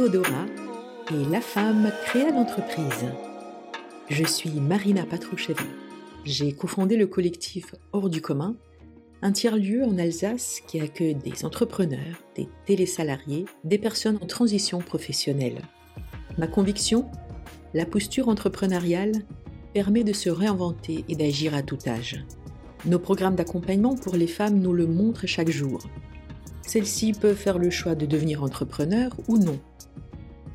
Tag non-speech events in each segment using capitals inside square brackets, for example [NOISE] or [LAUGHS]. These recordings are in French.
Théodora et La femme créa l'entreprise. Je suis Marina Patroucheva. J'ai cofondé le collectif Hors du commun, un tiers-lieu en Alsace qui accueille des entrepreneurs, des télésalariés, des personnes en transition professionnelle. Ma conviction La posture entrepreneuriale permet de se réinventer et d'agir à tout âge. Nos programmes d'accompagnement pour les femmes nous le montrent chaque jour. Celles-ci peuvent faire le choix de devenir entrepreneur ou non.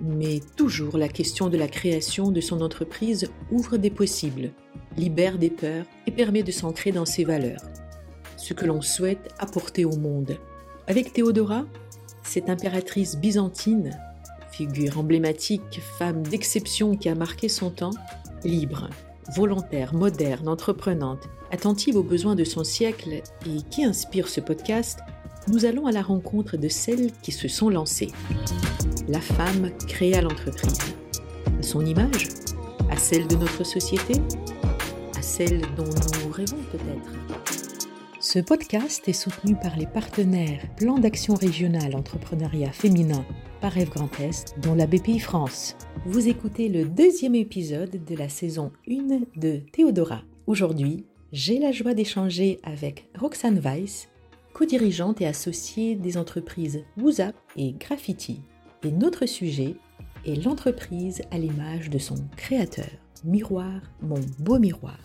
Mais toujours la question de la création de son entreprise ouvre des possibles, libère des peurs et permet de s'ancrer dans ses valeurs, ce que l'on souhaite apporter au monde. Avec Théodora, cette impératrice byzantine, figure emblématique, femme d'exception qui a marqué son temps, libre, volontaire, moderne, entreprenante, attentive aux besoins de son siècle et qui inspire ce podcast, nous allons à la rencontre de celles qui se sont lancées. La femme créa l'entreprise. À son image À celle de notre société À celle dont nous rêvons peut-être Ce podcast est soutenu par les partenaires Plan d'action régional entrepreneuriat féminin par Rêve Grand Est, dont la BPI France. Vous écoutez le deuxième épisode de la saison 1 de Théodora. Aujourd'hui, j'ai la joie d'échanger avec Roxane Weiss, co-dirigeante et associée des entreprises WooZap et Graffiti. Notre sujet est l'entreprise à l'image de son créateur. Miroir, mon beau miroir.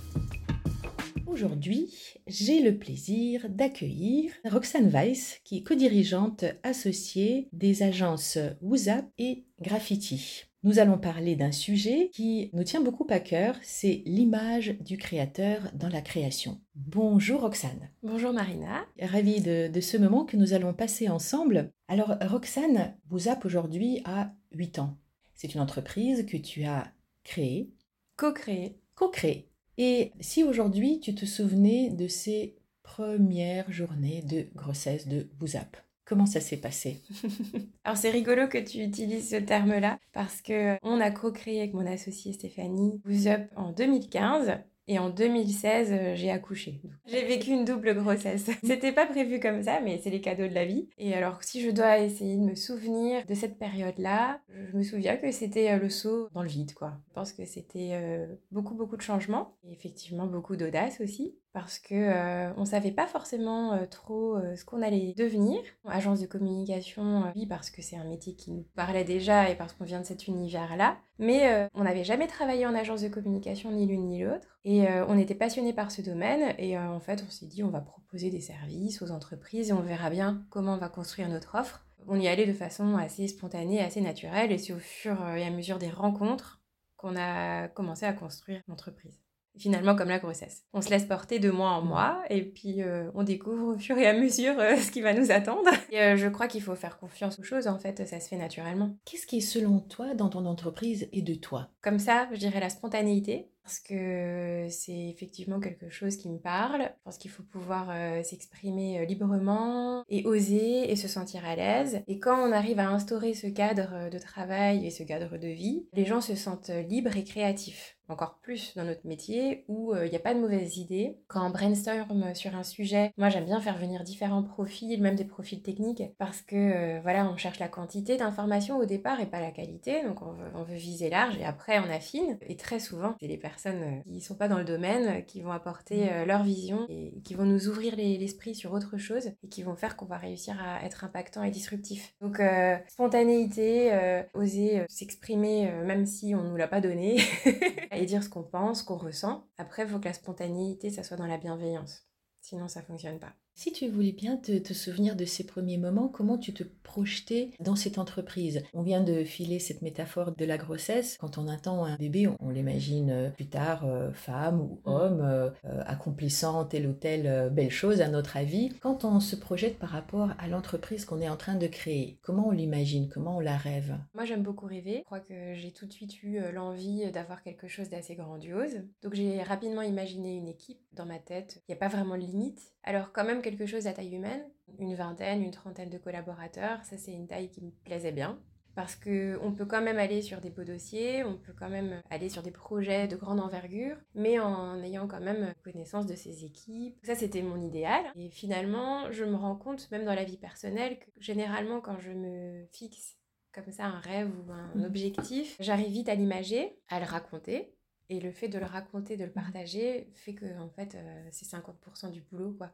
Aujourd'hui, j'ai le plaisir d'accueillir Roxane Weiss, qui est co-dirigeante associée des agences WooZap et Graffiti. Nous allons parler d'un sujet qui nous tient beaucoup à cœur, c'est l'image du créateur dans la création. Bonjour Roxane. Bonjour Marina. Ravie de, ce moment que nous allons passer ensemble. Alors Roxane, WooZap aujourd'hui a 8 ans. C'est une entreprise que tu as créée. Co-créée. Co-créée. Et si aujourd'hui tu te souvenais de ces premières journées de grossesse de WooZap Comment ça s'est passé? [LAUGHS] Alors c'est rigolo que tu utilises ce terme-là parce que on a co-créé avec mon associée Stéphanie WooZup en 2015 et en 2016, euh, j'ai accouché. J'ai vécu une double grossesse. [LAUGHS] C'était pas prévu comme ça, mais c'est les cadeaux de la vie. Et alors, si je dois essayer de me souvenir de cette période-là, je me souviens que c'était euh, le saut dans le vide, quoi. Je pense que c'était euh, beaucoup, beaucoup de changements. Et effectivement, beaucoup d'audace aussi parce que euh, on savait pas forcément euh, trop euh, ce qu'on allait devenir. Agence de communication, oui, parce que c'est un métier qui nous parlait déjà et parce qu'on vient de cet univers-là. Mais on n'avait jamais travaillé en agence de communication ni l'une ni l'autre. Et on était passionné par ce domaine. Et en fait, on s'est dit, on va proposer des services aux entreprises et on verra bien comment on va construire notre offre. On y allait de façon assez spontanée, assez naturelle. Et c'est au fur et à mesure des rencontres qu'on a commencé à construire l'entreprise finalement comme la grossesse. On se laisse porter de mois en mois et puis euh, on découvre au fur et à mesure euh, ce qui va nous attendre. Et euh, je crois qu'il faut faire confiance aux choses, en fait, ça se fait naturellement. Qu'est-ce qui est selon toi dans ton entreprise et de toi? Comme ça, je dirais la spontanéité. Parce que c'est effectivement quelque chose qui me parle. Je pense qu'il faut pouvoir s'exprimer librement et oser et se sentir à l'aise. Et quand on arrive à instaurer ce cadre de travail et ce cadre de vie, les gens se sentent libres et créatifs encore plus dans notre métier où il n'y a pas de mauvaises idées. Quand on brainstorm sur un sujet, moi j'aime bien faire venir différents profils, même des profils techniques, parce que voilà, on cherche la quantité d'informations au départ et pas la qualité, donc on veut, on veut, viser large et après on affine. Et très souvent, c'est les personnes qui ne sont pas dans le domaine qui vont apporter mmh. leur vision et qui vont nous ouvrir l'esprit sur autre chose et qui vont faire qu'on va réussir à être impactant et disruptif. Donc spontanéité, oser s'exprimer même si on ne nous l'a pas donné. [LAUGHS] et dire ce qu'on pense, qu'on ressent. Après, il faut que la spontanéité, ça soit dans la bienveillance. Sinon, ça fonctionne pas. Si tu voulais bien te, souvenir de ces premiers moments, comment tu te projetais dans cette entreprise? On vient de filer cette métaphore de la grossesse. Quand on attend un bébé, on, l'imagine euh, plus tard euh, femme ou mm. homme, euh, accomplissant telle ou telle belle chose à notre avis. Quand on se projette par rapport à l'entreprise qu'on est en train de créer, comment on l'imagine? Comment on la rêve? Moi, j'aime beaucoup rêver. Je crois que j'ai tout de suite eu l'envie d'avoir quelque chose d'assez grandiose. Donc, j'ai rapidement imaginé une équipe dans ma tête. Il n'y a pas vraiment de limite. Alors, quand même, quelque chose à taille humaine, une vingtaine, une trentaine de collaborateurs, ça c'est une taille qui me plaisait bien. Parce qu'on peut quand même aller sur des beaux dossiers, on peut quand même aller sur des projets de grande envergure, mais en ayant quand même connaissance de ses équipes. Ça, c'était mon idéal. Et finalement, je me rends compte, même dans la vie personnelle, que généralement, quand je me fixe comme ça un rêve ou un mmh. objectif, j'arrive vite à l'imager, à le raconter. Et le fait de le raconter, de le mmh. partager, fait que en fait, euh, c'est 50% du boulot, quoi.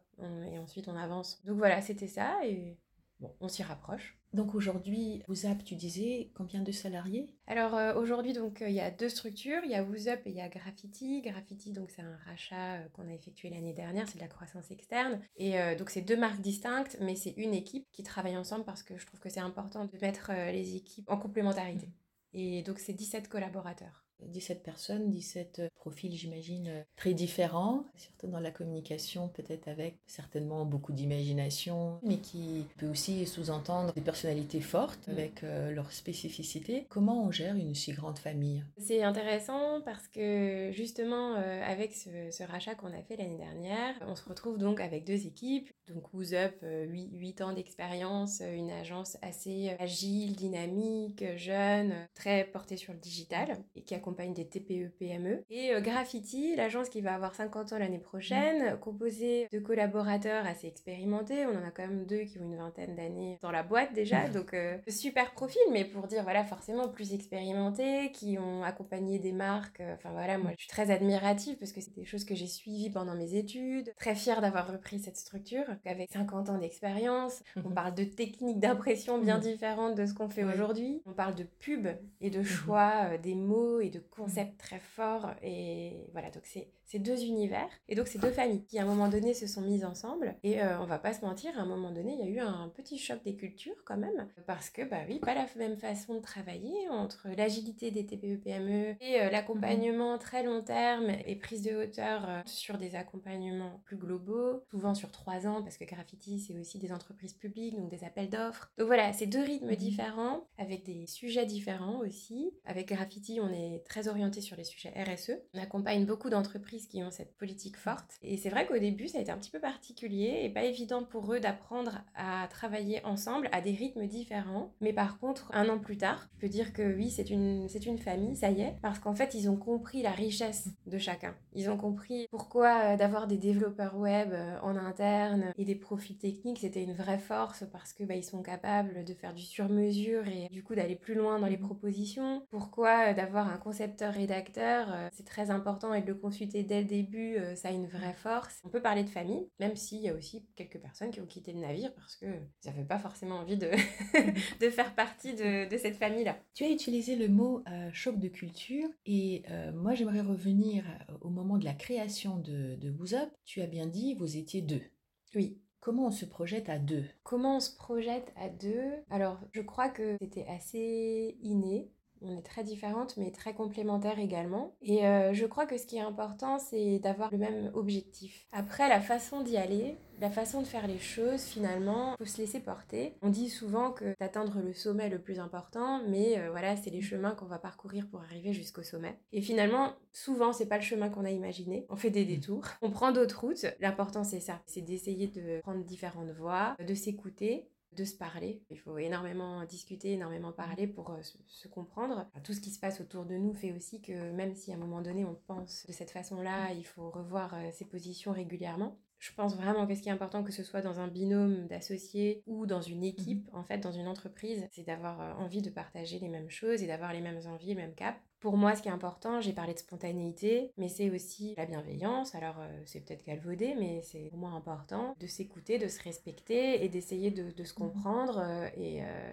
et ensuite, on avance. Donc voilà, c'était ça. Et bon, on s'y rapproche. Donc aujourd'hui, WooZap, tu disais combien de salariés? Alors euh, aujourd'hui, donc euh, il y a deux structures, il y a WooZup et il y a Graffiti. Graffiti, donc c'est un rachat euh, qu'on a effectué l'année dernière, c'est de la croissance externe. Et donc c'est deux marques distinctes, mais c'est une équipe qui travaille ensemble parce que je trouve que c'est important de mettre les équipes en complémentarité. Mmh. Et donc c'est 17 collaborateurs. 17 personnes, 17 euh, profils, j'imagine, euh, très différents, surtout dans la communication, peut-être avec certainement beaucoup d'imagination, mais qui peut aussi sous-entendre des personnalités fortes avec euh, leurs spécificités. Comment on gère une si grande famille? C'est intéressant parce que justement, avec ce, rachat qu'on a fait l'année dernière, on se retrouve donc avec deux équipes. Donc WooZup, 8, 8 ans d'expérience, une agence assez agile, dynamique, jeune, très portée sur le digital et qui a accompagne des TPE, PME. Et euh, Graffiti, l'agence qui va avoir 50 ans l'année prochaine, mmh. composée de collaborateurs assez expérimentés. On en a quand même deux qui ont une vingtaine d'années dans la boîte déjà, mmh. donc euh, super profil, mais pour dire voilà, forcément plus expérimentés, qui ont accompagné des marques. Euh, enfin voilà, moi je suis très admirative parce que c'est des choses que j'ai suivies pendant mes études. Très fière d'avoir repris cette structure avec 50 ans d'expérience. On parle de techniques d'impression bien différentes de ce qu'on fait aujourd'hui. On parle de pub et de choix des mots et de de concepts très forts. Et voilà, donc c'est ces deux univers. Et donc ces deux familles qui à un moment donné se sont mises ensemble. Et euh, on va pas se mentir, à un moment donné, il y a eu un petit choc des cultures quand même. Parce que, bah oui, pas la même façon de travailler entre l'agilité des TPE-PME et euh, l'accompagnement très long terme et prise de hauteur euh, sur des accompagnements plus globaux, souvent sur trois ans, parce que Graffiti, c'est aussi des entreprises publiques, donc des appels d'offres. Donc voilà, c'est deux rythmes mhm. différents, avec des sujets différents aussi. Avec Graffiti, on est très orienté sur les sujets RSE. On accompagne beaucoup d'entreprises qui ont cette politique forte. Et c'est vrai qu'au début, ça a été un petit peu particulier et pas évident pour eux d'apprendre à travailler ensemble à des rythmes différents. Mais par contre, un an plus tard, je peux dire que oui, c'est une, une famille, ça y est, parce qu'en fait, ils ont compris la richesse de chacun. Ils ont compris pourquoi euh, d'avoir des développeurs web euh, en interne et des profils techniques, c'était une vraie force parce que bah, sont capables de faire du sur-mesure et du coup d'aller plus loin dans les propositions. Pourquoi euh, d'avoir un concepteur rédacteur, c'est très important et de le consulter dès le début, euh, ça a une vraie force. On peut parler de famille, même s'il y a aussi quelques personnes qui ont quitté le navire parce que ça n'avaient pas forcément envie de, [LAUGHS] de faire partie de, de cette famille-là. Tu as utilisé le mot euh, choc de culture et euh, moi j'aimerais revenir au moment de la création de, de Tu as bien dit, vous étiez deux. Oui. Comment on se projette à deux? Comment on se projette à deux? Alors, je crois que c'était assez inné. On est très différentes, mais très complémentaires également. Et euh, je crois que ce qui est important, c'est d'avoir le même objectif. Après, la façon d'y aller, la façon de faire les choses, finalement, faut se laisser porter. On dit souvent que d'atteindre le sommet le plus important, mais euh, voilà, c'est les chemins qu'on va parcourir pour arriver jusqu'au sommet. Et finalement, souvent, c'est pas le chemin qu'on a imaginé. On fait des mmh. détours, on prend d'autres routes. L'important, c'est ça, c'est d'essayer de prendre différentes voies, de s'écouter de se parler. Il faut énormément discuter, énormément parler pour euh, se, comprendre. tout ce qui se passe autour de nous fait aussi que même si à un moment donné on pense de cette façon-là, il faut revoir euh, ses positions régulièrement. Je pense vraiment que ce qui est important, que ce soit dans un binôme d'associés ou dans une équipe, mmh en fait, dans une entreprise, c'est d'avoir euh, envie de partager les mêmes choses et d'avoir les mêmes envies, le même cap. Pour moi, ce qui est important, j'ai parlé de spontanéité, mais c'est aussi la bienveillance. Alors, euh, c'est peut-être galvaudé, mais c'est pour moi important de s'écouter, de se respecter et d'essayer de, se mmh comprendre euh,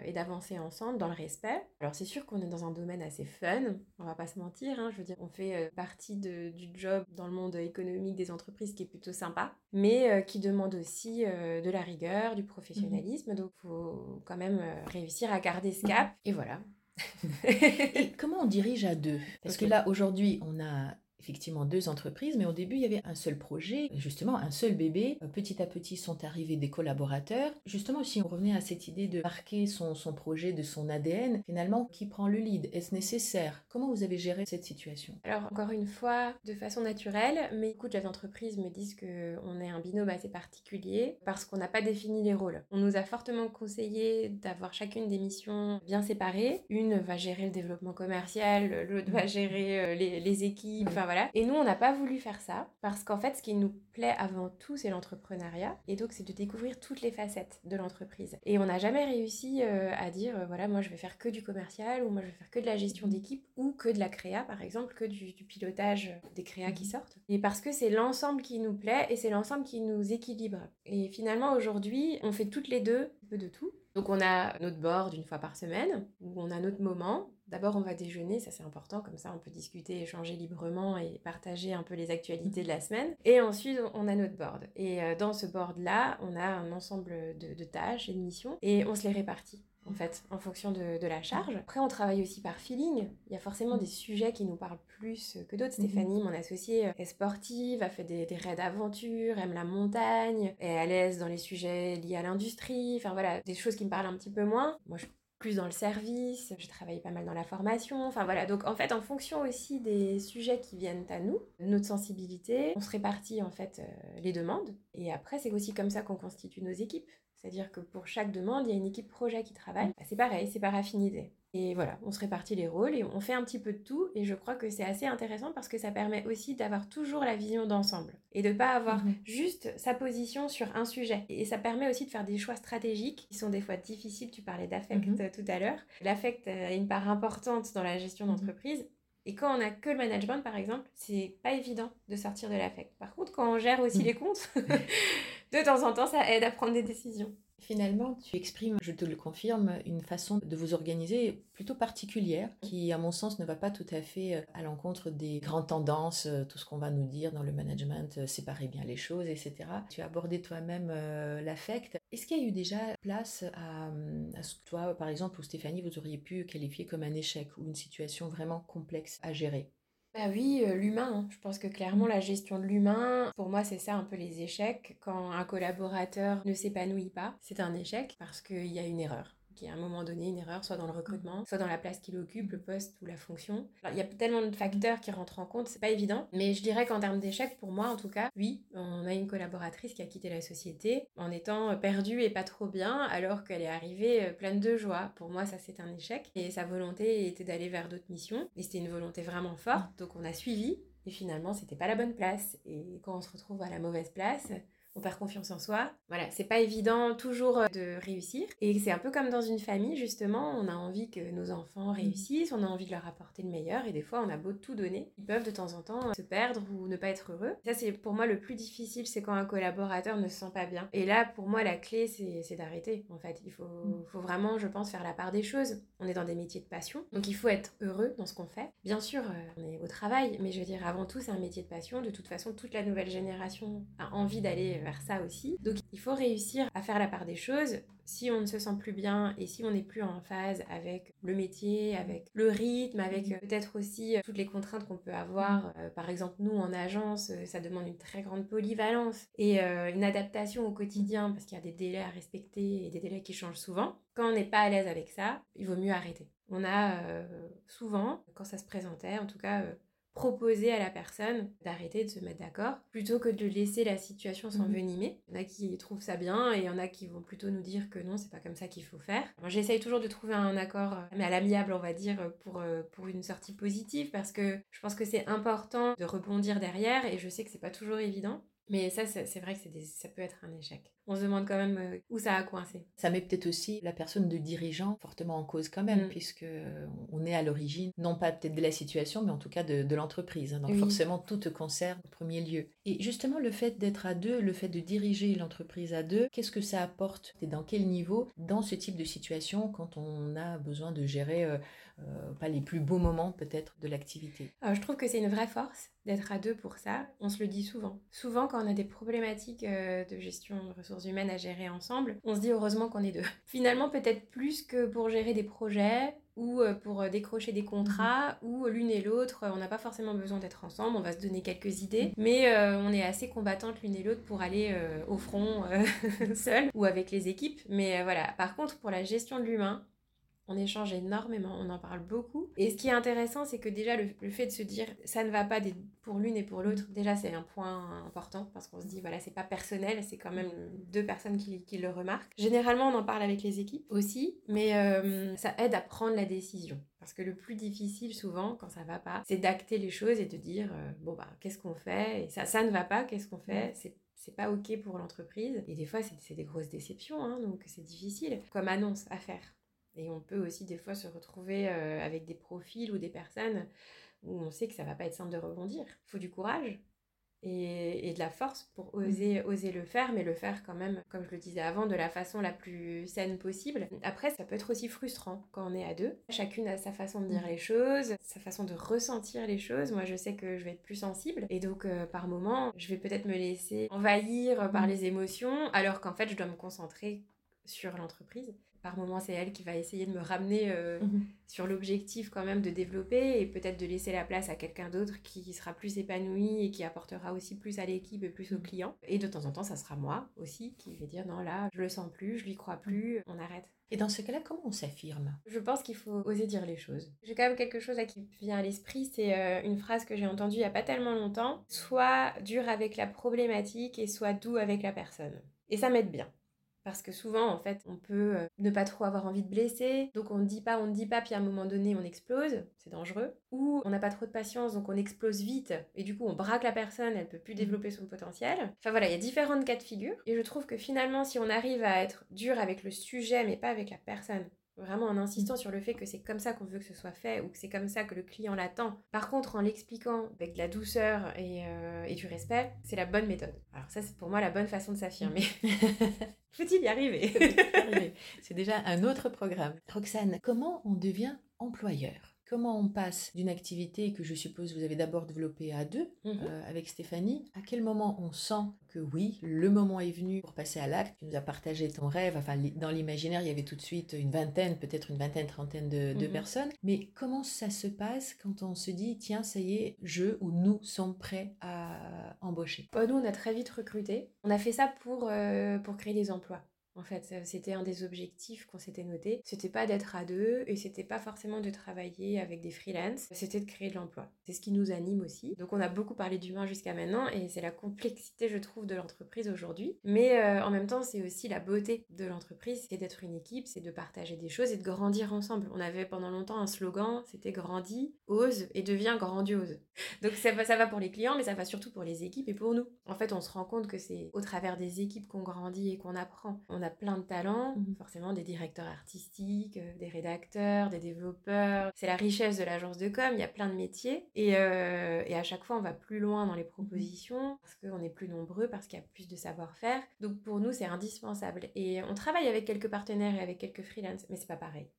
et, d'avancer ensemble dans le respect. Alors, c'est sûr qu'on est dans un domaine assez fun, on va pas se mentir. Hein, je veux dire, on fait partie du job dans le monde économique des entreprises qui est plutôt sympa mais euh, qui demande aussi euh, de la rigueur, du professionnalisme. Donc, il faut quand même euh, réussir à garder ce cap. Et voilà. [LAUGHS] et comment on dirige à deux? Parce que là, aujourd'hui, on a effectivement deux entreprises, mais au début, il y avait un seul projet, justement un seul bébé. Petit à petit sont arrivés des collaborateurs. Justement, si on revenait à cette idée de marquer son, son projet de son ADN, finalement, qui prend le lead? Est-ce nécessaire? Comment vous avez géré cette situation? Alors, encore une fois, de façon naturelle, mais beaucoup de chefs d'entreprise me disent qu'on est un binôme assez particulier parce qu'on n'a pas défini les rôles. On nous a fortement conseillé d'avoir chacune des missions bien séparées. Une va gérer le développement commercial, l'autre va gérer euh, les, les équipes, enfin voilà. Et nous, on n'a pas voulu faire ça parce qu'en fait, ce qui nous plaît avant tout, c'est l'entrepreneuriat. Et donc, c'est de découvrir toutes les facettes de l'entreprise. Et on n'a jamais réussi euh, à dire, euh, voilà, moi, je vais faire que du commercial ou moi, je vais faire que de la gestion d'équipe ou que de la créa, par exemple, que du, pilotage des créas qui mhm. sortent. Et parce que c'est l'ensemble qui nous plaît et c'est l'ensemble qui nous équilibre. Et finalement, aujourd'hui, on fait toutes les deux un peu de tout. Donc on a notre board une fois par semaine, où on a notre moment. D'abord on va déjeuner, ça c'est important, comme ça on peut discuter, échanger librement et partager un peu les actualités de la semaine. Et ensuite on a notre board. Et euh, dans ce board-là, on a un ensemble de, de tâches et de missions, et on se les répartit en fait, en fonction de, la charge. Après, on travaille aussi par feeling. Il y a forcément des sujets qui nous parlent plus que d'autres. Mhm. Stéphanie, mon associée, est sportive, a fait des, raids d'aventure, aime la montagne, est à l'aise dans les sujets liés à l'industrie. Enfin voilà, des choses qui me parlent un petit peu moins. Moi, je suis plus dans le service, je travaille pas mal dans la formation. Enfin voilà, donc en fait, en fonction aussi des sujets qui viennent à nous, notre sensibilité, on se répartit en fait euh, les demandes. Et après, c'est aussi comme ça qu'on constitue nos équipes. C'est-à-dire que pour chaque demande, il y a une équipe projet qui travaille. Bah, c'est pareil, c'est par affinité. Et voilà, on se répartit les rôles et on fait un petit peu de tout. Et je crois que c'est assez intéressant parce que ça permet aussi d'avoir toujours la vision d'ensemble et de pas avoir mhm. juste sa position sur un sujet. Et ça permet aussi de faire des choix stratégiques qui sont des fois difficiles. Tu parlais d'affect mhm. tout à l'heure. L'affect a une part importante dans la gestion mhm. d'entreprise. Et quand on a que le management, par exemple, c'est pas évident de sortir de l'affect. Par contre, quand on gère aussi les comptes, [LAUGHS] de temps en temps, ça aide à prendre des décisions. Finalement, tu exprimes, je te le confirme, une façon de vous organiser plutôt particulière qui, à mon sens, ne va pas tout à fait euh, à l'encontre des grandes tendances, euh, tout ce qu'on va nous dire dans le management, euh, séparer bien les choses, etc. Tu as abordé toi-même l'affect. Est-ce qu'il y a eu déjà place à, à, ce que toi, par exemple, ou Stéphanie, vous auriez pu qualifier comme un échec ou une situation vraiment complexe à gérer? Bah oui, euh, l'humain. Hein. Je pense que clairement, la gestion de l'humain, pour moi, c'est ça un peu les échecs. Quand un collaborateur ne s'épanouit pas, c'est un échec parce qu'il y a une erreur qui à un moment donné une erreur, soit dans le recrutement, soit dans la place qu'il occupe, le poste ou la fonction. il y a tellement de facteurs qui rentrent en compte, c'est pas évident. Mais je dirais qu'en termes d'échec, pour moi en tout cas, oui, on a une collaboratrice qui a quitté la société en étant perdue et pas trop bien, alors qu'elle est arrivée euh, pleine de joie. Pour moi, ça c'est un échec. Et sa volonté était d'aller vers d'autres missions. Et c'était une volonté vraiment forte. Donc on a suivi. Et finalement, c'était pas la bonne place. Et quand on se retrouve à la mauvaise place, on perd confiance en soi. Voilà, c'est pas évident toujours euh, de réussir. Et c'est un peu comme dans une famille, justement, on a envie que nos enfants mm. réussissent, on a envie de leur apporter le meilleur, et des fois, on a beau tout donner, ils peuvent de temps en temps euh, se perdre ou ne pas être heureux. Ça, c'est pour moi le plus difficile, c'est quand un collaborateur ne se sent pas bien. Et là, pour moi, la clé, c'est d'arrêter, en fait. Il faut, mm. faut vraiment, je pense, faire la part des choses. On est dans des métiers de passion, donc il faut être heureux dans ce qu'on fait. Bien sûr, euh, on est au travail, mais je veux dire, avant tout, c'est un métier de passion. De toute façon, toute la nouvelle génération a envie d'aller vers ça aussi. Donc il faut réussir à faire la part des choses. Si on ne se sent plus bien et si on n'est plus en phase avec le métier, avec le rythme, avec euh, peut-être aussi euh, toutes les contraintes qu'on peut avoir. Euh, par exemple, nous en agence, ça demande une très grande polyvalence et une adaptation au quotidien parce qu'il y a des délais à respecter et des délais qui changent souvent. Quand on n'est pas à l'aise avec ça, il vaut mieux arrêter. On a souvent, quand ça se présentait, en tout cas proposer à la personne d'arrêter de se mettre d'accord plutôt que de laisser la situation mhm. s'envenimer. Il y en a qui trouvent ça bien et il y en a qui vont plutôt nous dire que non, c'est pas comme ça qu'il faut faire. J'essaye toujours de trouver un accord, euh, mais à l'amiable, on va dire, pour, euh, pour une sortie positive parce que je pense que c'est important de rebondir derrière et je sais que c'est pas toujours évident. Mais ça, c'est vrai que ça peut être un échec. On se demande quand même euh, où ça a coincé. Ça met peut-être aussi la personne de dirigeant fortement en cause quand même, mm. puisque on est à l'origine, non pas peut-être de la situation, mais en tout cas de, l'entreprise. Hein. Donc forcément, tout te concerne au premier lieu. Et justement, le fait d'être à deux, le fait de diriger l'entreprise à deux, qu'est-ce que ça apporte? Et dans quel niveau dans ce type de situation quand on a besoin de gérer euh, pas les plus beaux moments peut-être de l'activité Je trouve que c'est une vraie force d'être à deux pour ça. On se le dit souvent. Souvent, quand on a des problématiques euh, de gestion de ressources humaines à gérer ensemble, on se dit heureusement qu'on est deux. [LAUGHS] Finalement, peut-être plus que pour gérer des projets ou euh, pour décrocher des contrats, ou l'une et l'autre, on n'a pas forcément besoin d'être ensemble, on va se donner quelques idées, mhm. mais on est assez combattantes l'une et l'autre pour aller au front [LAUGHS] seul ou avec les équipes. Mais voilà, par contre, pour la gestion de l'humain, On échange énormément, on en parle beaucoup. Et ce qui est intéressant, c'est que déjà le, fait de se dire ça ne va pas pour l'une et pour l'autre, déjà c'est un point important parce qu'on se dit voilà, c'est pas personnel, c'est quand même deux personnes qui, le remarquent. Généralement, on en parle avec les équipes aussi, mais euh, ça aide à prendre la décision. Parce que le plus difficile souvent, quand ça va pas, c'est d'acter les choses et de dire euh, bon bah qu'est-ce qu'on fait? Et ça, ça ne va pas, qu'est-ce qu'on fait? C'est c'est pas ok pour l'entreprise. Et des fois, c'est des grosses déceptions, hein, donc c'est difficile comme annonce à faire. Et on peut aussi des fois se retrouver euh, avec des profils ou des personnes où on sait que ça va pas être simple de rebondir. Il faut du courage et, de la force pour mmh. oser, oser le faire, mais le faire quand même, comme je le disais avant, de la façon la plus saine possible. Après, ça peut être aussi frustrant quand on est à deux. Chacune a sa façon de dire mmh. les choses, sa façon de ressentir les choses. Moi, je sais que je vais être plus sensible et donc euh, par moment, je vais peut-être me laisser envahir par mmh. les émotions, alors qu'en fait, je dois me concentrer sur l'entreprise par moment, c'est elle qui va essayer de me ramener euh, mhm. sur l'objectif quand même de développer et peut-être de laisser la place à quelqu'un d'autre qui sera plus épanoui et qui apportera aussi plus à l'équipe et plus aux mhm. clients. Et de temps en temps, ça sera moi aussi qui vais dire non, là, je le sens plus, je lui crois plus, on arrête. Et dans ce cas-là, comment on s'affirme? Je pense qu'il faut oser dire les choses. J'ai quand même quelque chose à qui vient à l'esprit, c'est euh, une phrase que j'ai entendue il n'y a pas tellement longtemps. Soit dur avec la problématique et soit doux avec la personne. Et ça m'aide bien. Parce que souvent, en fait, on peut euh, ne pas trop avoir envie de blesser, donc on ne dit pas, on ne dit pas, puis à un moment donné, on explose, c'est dangereux. Ou on n'a pas trop de patience, donc on explose vite, et du coup, on braque la personne, elle peut plus mmh. développer son potentiel. Enfin voilà, il y a différentes cas de figure, et je trouve que finalement, si on arrive à être dur avec le sujet, mais pas avec la personne, Vraiment en insistant sur le fait que c'est comme ça qu'on veut que ce soit fait ou que c'est comme ça que le client l'attend. Par contre, en l'expliquant avec de la douceur et, euh, et du respect, c'est la bonne méthode. Alors ça, c'est pour moi la bonne façon de s'affirmer. [LAUGHS] Faut-il y arriver C'est déjà un autre programme. Roxane, comment on devient employeur? Comment on passe d'une activité que je suppose vous avez d'abord développée à deux mhm. euh, avec Stéphanie À quel moment on sent que oui, le moment est venu pour passer à l'acte? Tu nous as partagé ton rêve. Enfin, dans l'imaginaire, il y avait tout de suite une vingtaine, peut-être une vingtaine, trentaine de, mhm. personnes. Mais comment ça se passe quand on se dit tiens, ça y est, je ou nous sommes prêts à embaucher? Bah, Nous, on a très vite recruté. On a fait ça pour, euh, pour créer des emplois. En fait, c'était un des objectifs qu'on s'était noté. C'était pas d'être à deux et c'était pas forcément de travailler avec des freelances, c'était de créer de l'emploi. C'est ce qui nous anime aussi. Donc on a beaucoup parlé d'humain jusqu'à maintenant et c'est la complexité, je trouve, de l'entreprise aujourd'hui. Mais euh, en même temps, c'est aussi la beauté de l'entreprise, c'est d'être une équipe, c'est de partager des choses et de grandir ensemble. On avait pendant longtemps un slogan, c'était grandis, ose et devient grandiose. [LAUGHS] Donc ça va pour les clients, mais ça va surtout pour les équipes et pour nous. En fait, on se rend compte que c'est au travers des équipes qu'on grandit et qu'on apprend a plein de talents, mhm. forcément des directeurs artistiques, euh, des rédacteurs, des développeurs. C'est la richesse de l'agence de com, il y a plein de métiers. Et, euh, et à chaque fois, on va plus loin dans les propositions parce qu'on est plus nombreux, parce qu'il y a plus de savoir-faire. Donc pour nous, c'est indispensable. Et on travaille avec quelques partenaires et avec quelques freelances, mais c'est pas pareil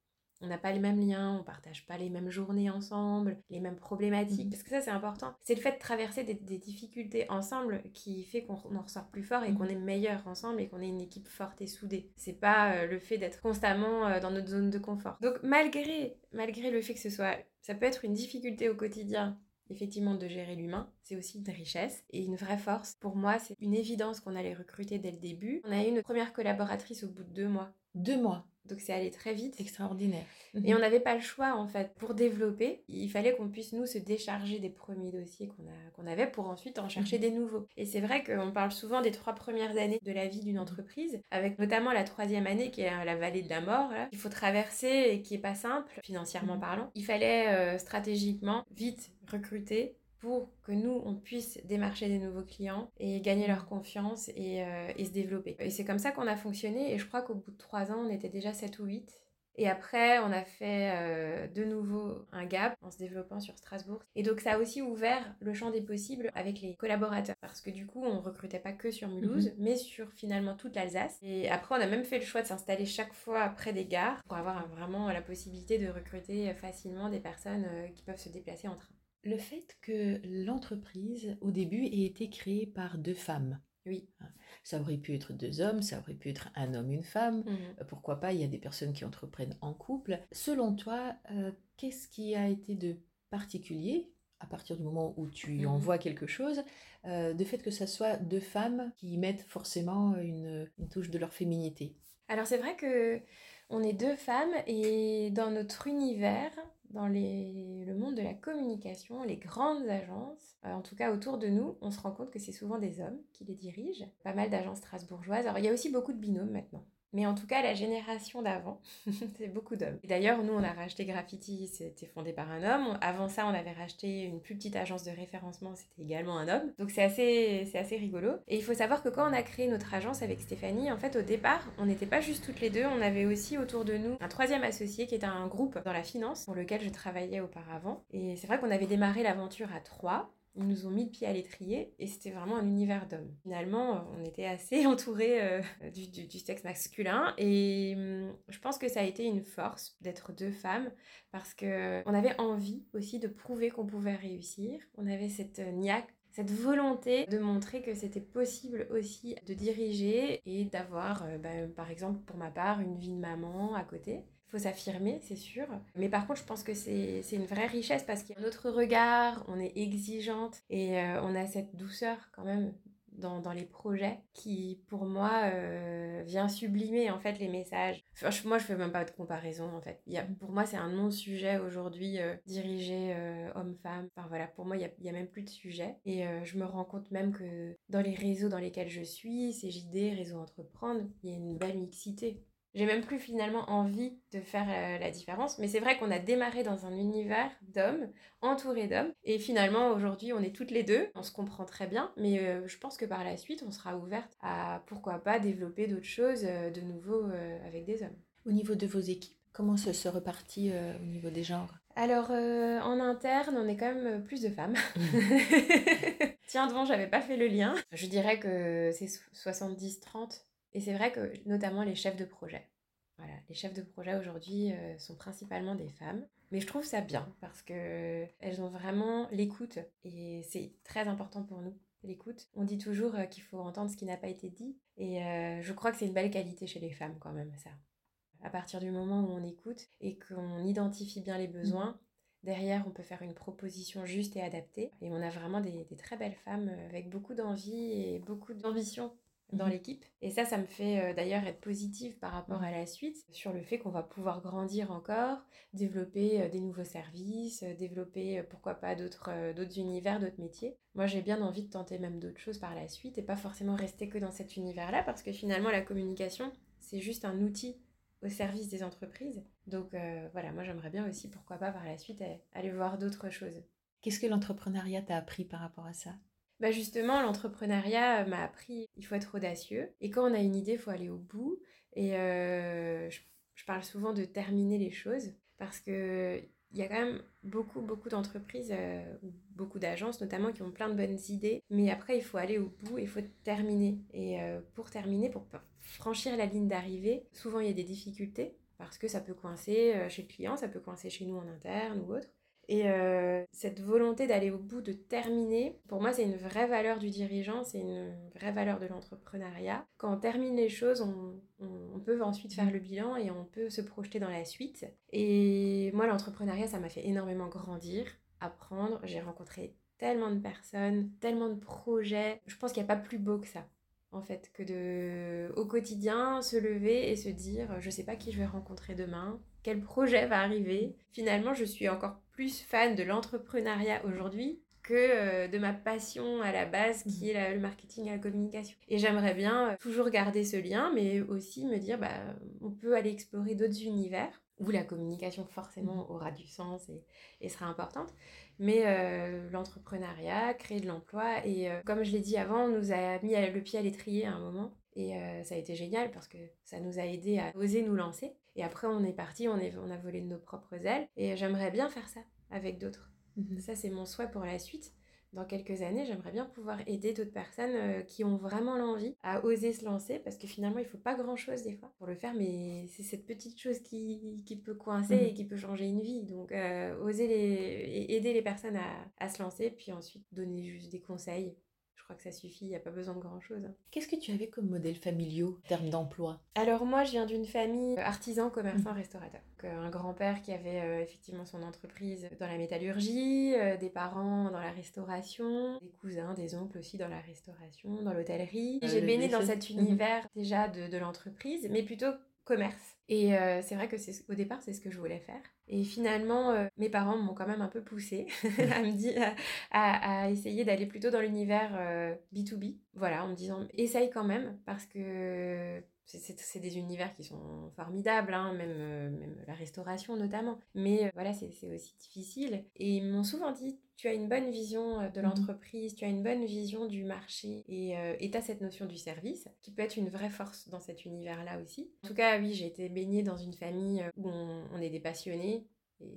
on n'a pas les mêmes liens, on partage pas les mêmes journées ensemble, les mêmes problématiques, mhm. parce que ça c'est important. C'est le fait de traverser des, difficultés ensemble qui fait qu'on en ressort plus fort et qu'on est meilleur ensemble et qu'on est une équipe forte et soudée. C'est pas euh, le fait d'être constamment euh, dans notre zone de confort. Donc malgré, malgré le fait que ce soit, ça peut être une difficulté au quotidien effectivement de gérer l'humain, c'est aussi une richesse et une vraie force. Pour moi, c'est une évidence qu'on allait recruter dès le début. On a eu une première collaboratrice au bout de deux mois. Deux mois donc c'est allé très vite. Extraordinaire. Et mhm. on n'avait pas le choix en fait. Pour développer, il fallait qu'on puisse nous se décharger des premiers dossiers qu'on qu'on avait pour ensuite en chercher mhm. des nouveaux. Et c'est vrai qu'on parle souvent des trois premières années de la vie d'une entreprise, avec notamment la troisième année qui est la vallée de la mort, qu'il faut traverser et qui est pas simple, financièrement mhm. parlant. Il fallait euh, stratégiquement vite recruter pour que nous, on puisse démarcher des nouveaux clients et gagner leur confiance et, euh, et se développer. Et c'est comme ça qu'on a fonctionné et je crois qu'au bout de trois ans, on était déjà 7 ou 8. Et après, on a fait euh, de nouveau un gap en se développant sur Strasbourg. Et donc, ça a aussi ouvert le champ des possibles avec les collaborateurs. Parce que du coup, on recrutait pas que sur Mulhouse, mhm. mais sur finalement toute l'Alsace. Et après, on a même fait le choix de s'installer chaque fois près des gares pour avoir vraiment la possibilité de recruter facilement des personnes euh, qui peuvent se déplacer en train le fait que l'entreprise, au début, ait été créée par deux femmes. Oui. Hein, ça aurait pu être deux hommes, ça aurait pu être un homme, une femme. Mmh. Euh, pourquoi pas, il y a des personnes qui entreprennent en couple. Selon toi, euh, qu'est-ce qui a été de particulier à partir du moment où tu mmh. envoies quelque chose, euh, de fait que ce soit deux femmes qui mettent forcément une touche de leur féminité? Alors c'est vrai que On est deux femmes et dans notre univers, dans le monde de la communication, les grandes agences, euh, en tout cas autour de nous, on se rend compte que c'est souvent des hommes qui les dirigent. Pas mal d'agences strasbourgeoises. Alors il y a aussi beaucoup de binômes maintenant. Mais en tout cas, la génération d'avant, [LAUGHS] c'est beaucoup d'hommes. D'ailleurs, nous, on a racheté Graffiti, c'était fondé par un homme. Avant ça, on avait racheté une plus petite agence de référencement, c'était également un homme. Donc c'est assez, c'est assez rigolo. Et il faut savoir que quand on a créé notre agence avec Stéphanie, en fait, au départ, on n'était pas juste toutes les deux, on avait aussi autour de nous un troisième associé qui était un groupe dans la finance pour lequel je travaillais auparavant. Et c'est vrai qu'on avait démarré l'aventure à trois. Ils nous ont mis le pied à l'étrier et c'était vraiment un univers d'hommes. Finalement, on était assez [LAUGHS] entourés euh, du, du, sexe masculin et hum, je pense que ça a été une force d'être deux femmes parce que on avait envie aussi de prouver qu'on pouvait réussir. On avait cette niaque cette volonté de montrer que c'était possible aussi de diriger et d'avoir, euh, bah, par exemple, pour ma part, une vie de maman à côté faut s'affirmer, c'est sûr. Mais par contre, je pense que c'est une vraie richesse parce qu'il y a un autre regard, on est exigeante et euh, on a cette douceur quand même dans, dans, les projets qui, pour moi, euh, vient sublimer en fait les messages. moi, je fais même pas de comparaison en fait. Pour moi, c'est un non-sujet aujourd'hui euh, dirigé homme-femme. Enfin voilà, pour moi, il y a, a même plus de sujet. Et je me rends compte même que dans les réseaux dans lesquels je suis, CJD, Réseau Entreprendre, il y a une belle mixité. J'ai même plus finalement envie de faire euh, la différence. Mais c'est vrai qu'on a démarré dans un univers d'hommes, entouré d'hommes. Et finalement, aujourd'hui, on est toutes les deux. On se comprend très bien. Mais euh, je pense que par la suite, on sera ouverte à pourquoi pas développer d'autres choses euh, de nouveau avec des hommes. Au niveau de vos équipes, comment ça se repartit au niveau des genres? Alors, en interne, on est quand même plus de femmes. [LAUGHS] [LAUGHS] Tiens, devant, j'avais pas fait le lien. Je dirais que c'est 70-30 et c'est vrai que notamment les chefs de projet. Voilà, les chefs de projet aujourd'hui euh, sont principalement des femmes, mais je trouve ça bien parce que elles ont vraiment l'écoute et c'est très important pour nous l'écoute. On dit toujours euh, qu'il faut entendre ce qui n'a pas été dit et euh, je crois que c'est une belle qualité chez les femmes quand même ça. À partir du moment où on écoute et qu'on identifie bien les besoins, Derrière, on peut faire une proposition juste et adaptée. Et on a vraiment des très belles femmes avec beaucoup d'envie et beaucoup d'ambition dans mhm. l'équipe. Et ça, ça me fait euh, d'ailleurs être positive par rapport mhm. à la suite sur le fait qu'on va pouvoir grandir encore, développer euh, des nouveaux services, euh, développer pourquoi pas d'autres d'autres univers, d'autres métiers. Moi, j'ai bien envie de tenter même d'autres choses par la suite et pas forcément rester que dans cet univers-là parce que finalement, la communication, c'est juste un outil au service des entreprises. Donc voilà, moi j'aimerais bien aussi, pourquoi pas par la suite, aller voir d'autres choses. Qu'est-ce que l'entrepreneuriat t'a appris par rapport à ça? Bah justement, l'entrepreneuriat euh, m'a appris il faut être audacieux. Et quand on a une idée, il faut aller au bout. Et euh, je, parle souvent de terminer les choses parce que il y a quand même beaucoup, beaucoup d'entreprises, euh, beaucoup d'agences notamment, qui ont plein de bonnes idées. Mais après, il faut aller au bout, il faut terminer. Et pour terminer, pour franchir la ligne d'arrivée, souvent il y a des difficultés parce que ça peut coincer chez le client, ça peut coincer chez nous en interne ou autre. Et euh, cette volonté d'aller au bout, de terminer, pour moi, c'est une vraie valeur du dirigeant, c'est une vraie valeur de l'entrepreneuriat. Quand on termine les choses, on, peut ensuite faire le bilan et on peut se projeter dans la suite. Et moi, l'entrepreneuriat, ça m'a fait énormément grandir, apprendre. J'ai rencontré tellement de personnes, tellement de projets. Je pense qu'il n'y a pas plus beau que ça en fait, que de au quotidien se lever et se dire je sais pas qui je vais rencontrer demain, quel projet va arriver. Finalement, je suis encore plus fan de l'entrepreneuriat aujourd'hui que euh, de ma passion à la base qui est le marketing et la communication. Et j'aimerais bien euh, toujours garder ce lien, mais aussi me dire bah on peut aller explorer d'autres univers où la communication forcément aura du sens et, sera importante. Mais euh, l'entrepreneuriat, créer de l'emploi, et euh, comme je l'ai dit avant, on nous a mis le pied à l'étrier à un moment. Et euh, ça a été génial parce que ça nous a aidé à oser nous lancer. Et après, on est parti, on, est, on a volé de nos propres ailes. Et j'aimerais bien faire ça avec d'autres. Mhm. Ça, c'est mon souhait pour la suite dans quelques années, j'aimerais bien pouvoir aider d'autres personnes euh, qui ont vraiment l'envie à oser se lancer parce que finalement, il faut pas grand chose des fois pour le faire, mais c'est cette petite chose qui, qui peut coincer mhm. et qui peut changer une vie. Donc, euh, oser les, aider les personnes à, à se lancer, puis ensuite donner juste des conseils je crois que ça suffit, il n'y a pas besoin de grand-chose. Qu'est-ce que tu avais comme modèle familiaux en termes d'emploi? Alors moi, je viens d'une famille artisan, commerçant, restaurateur. Un grand-père qui avait euh, effectivement son entreprise dans la métallurgie, euh, des parents dans la restauration, des cousins, des oncles aussi dans la restauration, dans l'hôtellerie. Euh, J'ai baigné dans cet univers déjà de, de l'entreprise, mais plutôt commerce. Et euh, c'est vrai que c'est au départ, c'est ce que je voulais faire. Et finalement, euh, mes parents m'ont quand même un peu poussé [LAUGHS] à me dire, à, à essayer d'aller plutôt dans l'univers B2B. Voilà, en me disant, essaye quand même, parce que c'est des univers qui sont formidables, hein, même, euh, même la restauration notamment. Mais euh, voilà, c'est aussi difficile. Et ils m'ont souvent dit, tu as une bonne vision euh, de mmh l'entreprise, tu as une bonne vision du marché et tu as cette notion du service qui peut être une vraie force dans cet univers-là aussi. En tout cas, oui, j'ai été baignée dans une famille où on, on est des passionnés.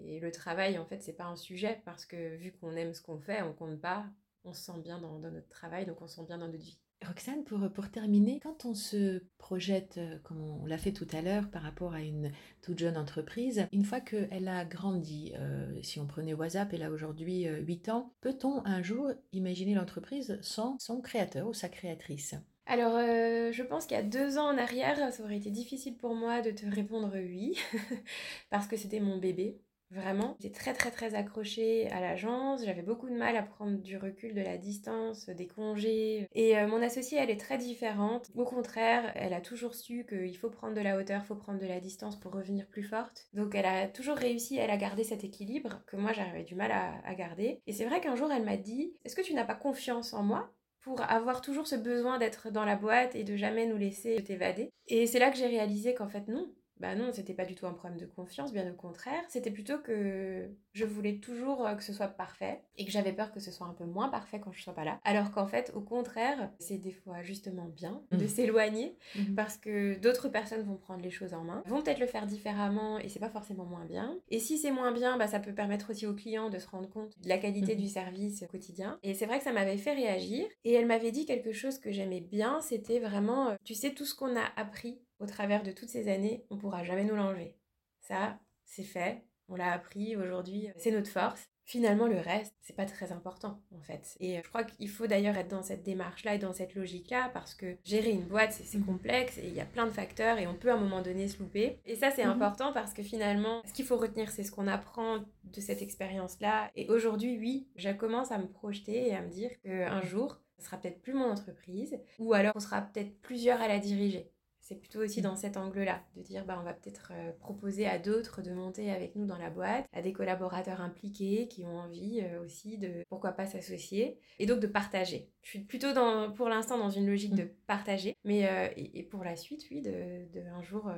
Et le travail, en fait, c'est pas un sujet parce que vu qu'on aime ce qu'on fait, on compte pas, on se sent bien dans, dans notre travail, donc on se sent bien dans notre vie. Roxane, pour, pour terminer, quand on se projette, euh, comme on l'a fait tout à l'heure, par rapport à une toute jeune entreprise, une fois qu'elle a grandi, euh, si on prenait WhatsApp, elle a aujourd'hui 8 euh, ans, peut-on un jour imaginer l'entreprise sans son créateur ou sa créatrice? Alors, je pense qu'il y a deux ans en arrière, ça aurait été difficile pour moi de te répondre oui, [LAUGHS] parce que c'était mon bébé. Vraiment, j'étais très très très accrochée à l'agence, j'avais beaucoup de mal à prendre du recul de la distance, des congés. Et euh, mon associée, elle est très différente. Au contraire, elle a toujours su qu'il faut prendre de la hauteur, faut prendre de la distance pour revenir plus forte. Donc elle a toujours réussi, elle, a gardé cet équilibre que moi j'avais du mal à, à garder. Et c'est vrai qu'un jour, elle m'a dit, est-ce que tu n'as pas confiance en moi pour avoir toujours ce besoin d'être dans la boîte et de jamais nous laisser t'évader? Et c'est là que j'ai réalisé qu'en fait non, bah non, c'était pas du tout un problème de confiance, bien au contraire. C'était plutôt que je voulais toujours euh, que ce soit parfait et que j'avais peur que ce soit un peu moins parfait quand je sois pas là. Alors qu'en fait, au contraire, c'est des fois justement bien de mmh. s'éloigner mmh. parce que d'autres personnes vont prendre les choses en main, vont peut-être le faire différemment et c'est pas forcément moins bien. Et si c'est moins bien, bah ça peut permettre aussi aux clients de se rendre compte de la qualité mmh. du service quotidien. Et c'est vrai que ça m'avait fait réagir et elle m'avait dit quelque chose que j'aimais bien, c'était vraiment, euh, tu sais, tout ce qu'on a appris au travers de toutes ces années, on pourra jamais nous l'enlever. Ça, c'est fait, on l'a appris aujourd'hui, c'est notre force. Finalement, le reste, c'est pas très important en fait. Et je crois qu'il faut d'ailleurs être dans cette démarche-là et dans cette logique-là parce que gérer une boîte, c'est complexe et il y a plein de facteurs et on peut à un moment donné se louper. Et ça, c'est mhm. important parce que finalement, ce qu'il faut retenir, c'est ce qu'on apprend de cette expérience-là. Et aujourd'hui, oui, je commence à me projeter et à me dire qu'un jour, ce sera peut-être plus mon entreprise ou alors on sera peut-être plusieurs à la diriger. C'est plutôt aussi dans cet angle-là, de dire bah, on va peut-être euh, proposer à d'autres de monter avec nous dans la boîte, à des collaborateurs impliqués qui ont envie euh, aussi de, pourquoi pas, s'associer, et donc de partager. Je suis plutôt dans, pour l'instant dans une logique de mm. partager, mais euh, et, pour la suite, oui, de, de un jour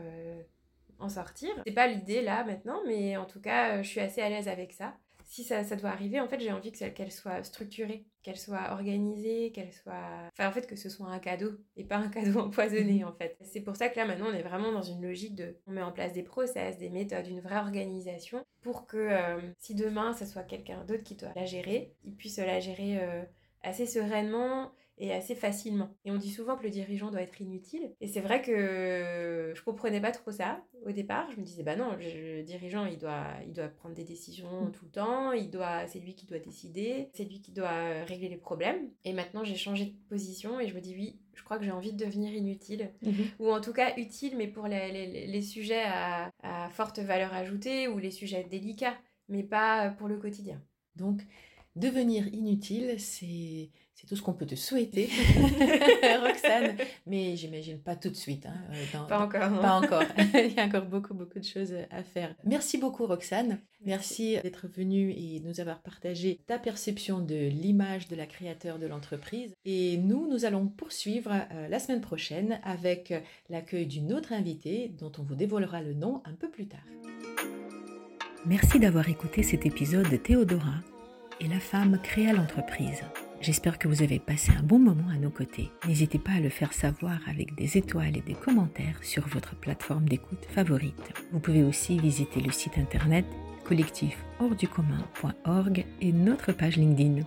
en sortir. C'est pas l'idée là maintenant, mais en tout cas, je suis assez à l'aise avec ça si ça, ça, doit arriver, en fait, j'ai envie qu'elle soit structurée, qu'elle soit organisée, qu'elle soit... Enfin, en fait, que ce soit un cadeau et pas un [LAUGHS] cadeau empoisonné, en fait. C'est pour ça que là, maintenant, on est vraiment dans une logique de... On met en place des process, des méthodes, une vraie organisation pour que euh, si demain, ça soit quelqu'un d'autre qui doit la gérer, il puisse la gérer euh, assez sereinement et assez facilement. Et on dit souvent que le dirigeant doit être inutile. Et c'est vrai que je comprenais pas trop ça au départ. Je me disais, bah non, le dirigeant, il doit, il doit prendre des décisions mm. tout le temps. Il doit, c'est lui qui doit décider. C'est lui qui doit régler les problèmes. Et maintenant, j'ai changé de position et je me dis, oui, je crois que j'ai envie de devenir inutile. Mm-hmm. Ou en tout cas utile, mais pour les, les, les sujets à, à forte valeur ajoutée ou les sujets délicats, mais pas pour le quotidien. Donc, devenir inutile, c'est c'est tout ce qu'on peut te souhaiter, [LAUGHS] Roxane. Mais j'imagine pas tout de suite. Hein, euh, pas encore. Pas [LAUGHS] encore. Il y a encore beaucoup, beaucoup de choses à faire. Merci beaucoup, Roxane. Merci, d'être venue et nous avoir partagé ta perception de l'image de la créateur de l'entreprise. Et nous, nous allons poursuivre euh, la semaine prochaine avec l'accueil d'une autre invitée dont on vous dévoilera le nom un peu plus tard. Merci d'avoir écouté cet épisode de Théodora et la femme créa l'entreprise. J'espère que vous avez passé un bon moment à nos côtés. N'hésitez pas à le faire savoir avec des étoiles et des commentaires sur votre plateforme d'écoute favorite. Vous pouvez aussi visiter le site internet collectif et notre page LinkedIn.